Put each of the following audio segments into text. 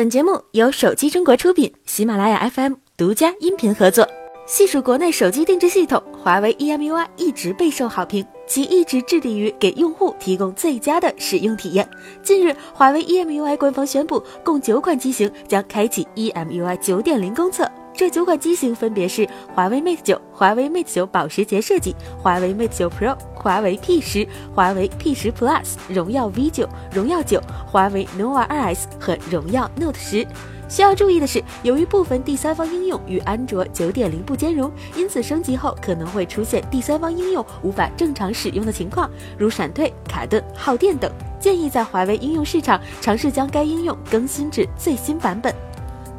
本节目由手机中国出品，喜马拉雅 FM 独家音频合作。细数国内手机定制系统，华为 EMUI 一直备受好评，其一直致力于给用户提供最佳的使用体验。近日，华为 EMUI 官方宣布，共九款机型将开启 EMUI 九点零公测。这九款机型分别是华为 Mate 九、华为 Mate 九保时捷设计、华为 Mate 九 Pro、华为 P 十、华为 P 十 Plus、荣耀 V 九、荣耀九、华为 nova 2S 和荣耀 Note 十。需要注意的是，由于部分第三方应用与安卓九点零不兼容，因此升级后可能会出现第三方应用无法正常使用的情况，如闪退、卡顿、耗电等。建议在华为应用市场尝试将该应用更新至最新版本。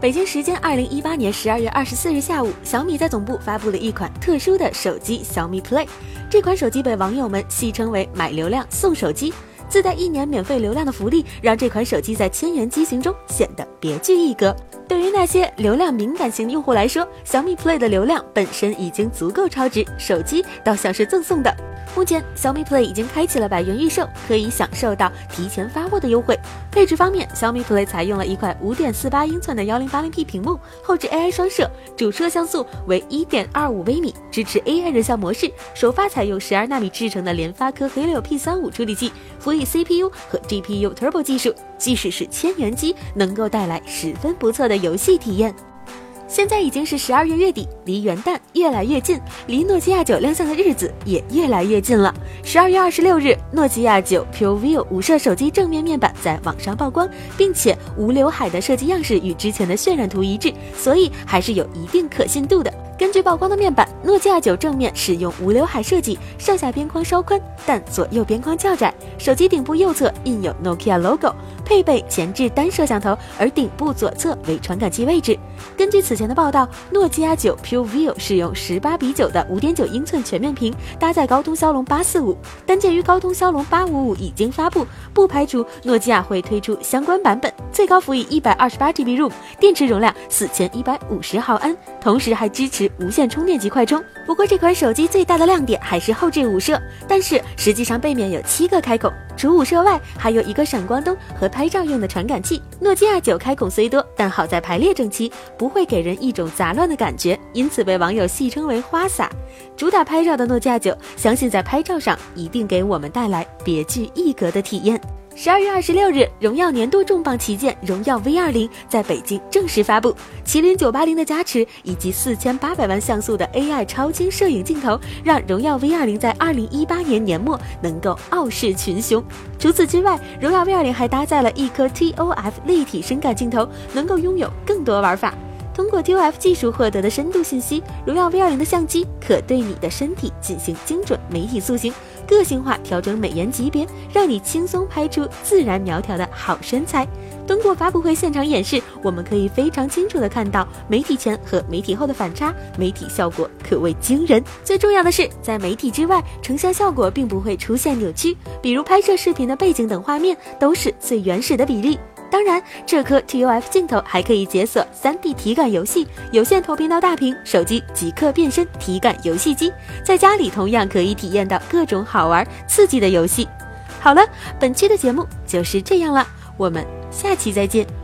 北京时间二零一八年十二月二十四日下午，小米在总部发布了一款特殊的手机小米 Play。这款手机被网友们戏称为“买流量送手机”，自带一年免费流量的福利，让这款手机在千元机型中显得别具一格。对于那些流量敏感型用户来说，小米 Play 的流量本身已经足够超值，手机倒像是赠送的。目前，小米 Play 已经开启了百元预售，可以享受到提前发货的优惠。配置方面，小米 Play 采用了一块5.48英寸的 1080p 屏幕，后置 AI 双摄，主摄像素为1.25微米，支持 AI 人像模式。首发采用12纳米制成的联发科黑六 P35 处理器，辅以 CPU 和 GPU Turbo 技术，即使是千元机，能够带来十分不错的游戏体验。现在已经是十二月月底，离元旦越来越近，离诺基亚九亮相的日子也越来越近了。十二月二十六日，诺基亚九 PureView 无摄手机正面面板在网上曝光，并且无刘海的设计样式与之前的渲染图一致，所以还是有一定可信度的。根据曝光的面板，诺基亚九正面使用无刘海设计，上下边框稍宽，但左右边框较窄。手机顶部右侧印有 Nokia logo，配备前置单摄像头，而顶部左侧为传感器位置。根据此前的报道，诺基亚九 PureView 使用十八比九的五点九英寸全面屏，搭载高通骁龙八四五。但鉴于高通骁龙八五五已经发布，不排除诺基亚会推出相关版本。最高辅以一百二十八 GB ROM，电池容量四千一百五十毫安，同时还支持。无线充电及快充。不过这款手机最大的亮点还是后置五摄，但是实际上背面有七个开孔，除五摄外，还有一个闪光灯和拍照用的传感器。诺基亚九开孔虽多，但好在排列整齐，不会给人一种杂乱的感觉，因此被网友戏称为花洒。主打拍照的诺基亚九，相信在拍照上一定给我们带来别具一格的体验。十二月二十六日，荣耀年度重磅旗舰荣耀 V 二零在北京正式发布。麒麟九八零的加持以及四千八百万像素的 AI 超清摄影镜头，让荣耀 V 二零在二零一八年年末能够傲视群雄。除此之外，荣耀 V 二零还搭载了一颗 TOF 立体深感镜头，能够拥有更多玩法。通过 TOF 技术获得的深度信息，荣耀 V 二零的相机可对你的身体进行精准媒体塑形。个性化调整美颜级别，让你轻松拍出自然苗条的好身材。通过发布会现场演示，我们可以非常清楚的看到媒体前和媒体后的反差，媒体效果可谓惊人。最重要的是，在媒体之外，成像效果并不会出现扭曲，比如拍摄视频的背景等画面都是最原始的比例。当然，这颗 T U F 镜头还可以解锁 3D 体感游戏，有线投屏到大屏，手机即刻变身体感游戏机，在家里同样可以体验到各种好玩刺激的游戏。好了，本期的节目就是这样了，我们下期再见。